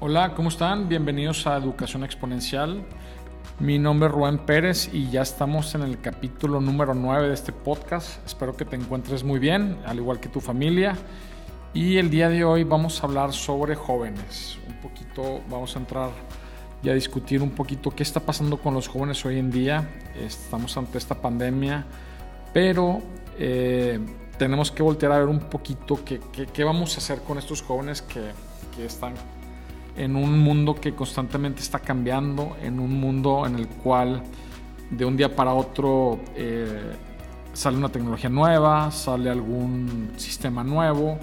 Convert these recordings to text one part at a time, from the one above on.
Hola, ¿cómo están? Bienvenidos a Educación Exponencial. Mi nombre es Rubén Pérez y ya estamos en el capítulo número 9 de este podcast. Espero que te encuentres muy bien, al igual que tu familia. Y el día de hoy vamos a hablar sobre jóvenes. Un poquito, vamos a entrar y a discutir un poquito qué está pasando con los jóvenes hoy en día. Estamos ante esta pandemia, pero eh, tenemos que voltear a ver un poquito qué, qué, vamos a hacer con estos jóvenes que, que están en un mundo que constantemente está cambiando, en un mundo en el cual de un día para otro eh, sale una tecnología nueva, sale algún sistema nuevo.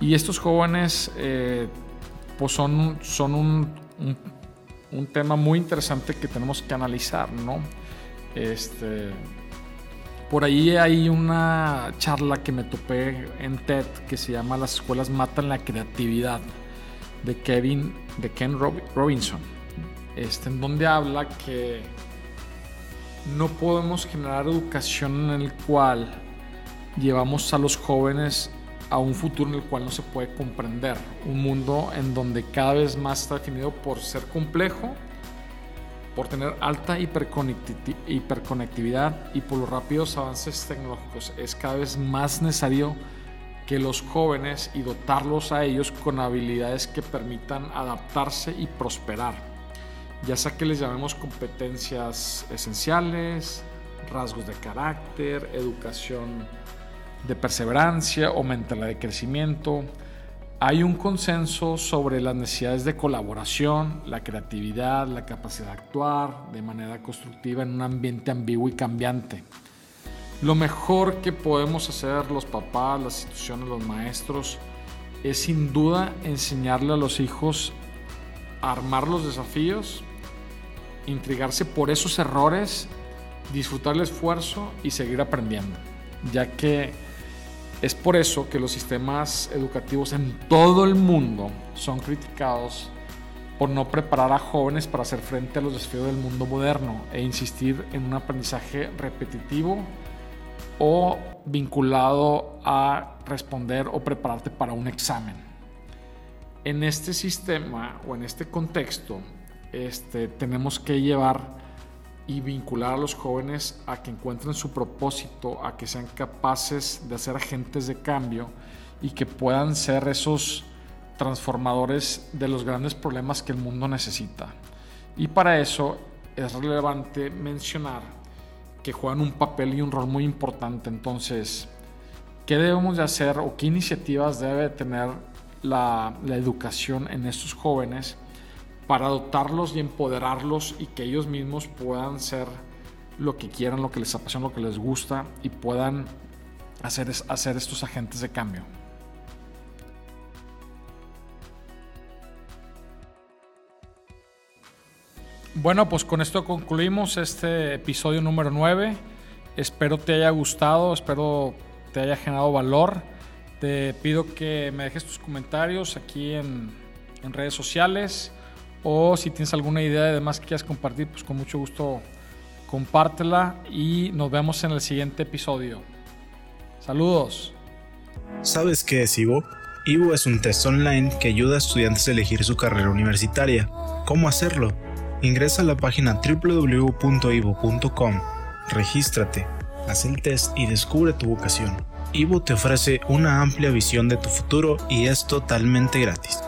Y estos jóvenes eh, pues son, un, tema muy interesante que tenemos que analizar, ¿no? Este, por ahí hay una charla que me topé en TED que se llama Las escuelas matan la creatividad de Kevin, de Ken Robinson, este, en donde habla que no podemos generar educación en el cual llevamos a los jóvenes a un futuro en el cual no se puede comprender. Un mundo en donde cada vez más está definido por ser complejo, por tener alta hiperconectividad y por los rápidos avances tecnológicos. Es cada vez más necesario que los jóvenes y dotarlos a ellos con habilidades que permitan adaptarse y prosperar, ya sea que les llamemos competencias esenciales, rasgos de carácter, educación de perseverancia o mentalidad de crecimiento. Hay un consenso sobre las necesidades de colaboración, la creatividad, la capacidad de actuar de manera constructiva en un ambiente ambiguo y cambiante. Lo mejor que podemos hacer los papás, las instituciones, los maestros, es sin duda enseñarle a los hijos a armar los desafíos, intrigarse por esos errores, disfrutar el esfuerzo y seguir aprendiendo, ya que es por eso que los sistemas educativos en todo el mundo son criticados por no preparar a jóvenes para hacer frente a los desafíos del mundo moderno e insistir en un aprendizaje repetitivo o vinculado a responder o prepararte para un examen. En este sistema o en este contexto, este, tenemos que llevar y vincular a los jóvenes a que encuentren su propósito, a que sean capaces de ser agentes de cambio y que puedan ser esos transformadores de los grandes problemas que el mundo necesita. Y para eso es relevante mencionar que juegan un papel y un rol muy importante. Entonces, ¿qué debemos de hacer o qué iniciativas debe tener la, la educación en estos jóvenes para dotarlos y empoderarlos y que ellos mismos puedan ser lo que quieran, lo que les apasiona, lo que les gusta y puedan hacer, hacer estos agentes de cambio? Bueno, pues con esto concluimos este episodio número 9. Espero te haya gustado, espero te haya generado valor. Te pido que me dejes tus comentarios aquí en, redes sociales o si tienes alguna idea de más que quieras compartir, pues con mucho gusto compártela y nos vemos en el siguiente episodio. Saludos. ¿Sabes qué es Ivo? Ivo es un test online que ayuda a estudiantes a elegir su carrera universitaria. ¿Cómo hacerlo? Ingresa a la página www.ivo.com, regístrate, haz el test y descubre tu vocación. Ivo te ofrece una amplia visión de tu futuro y es totalmente gratis.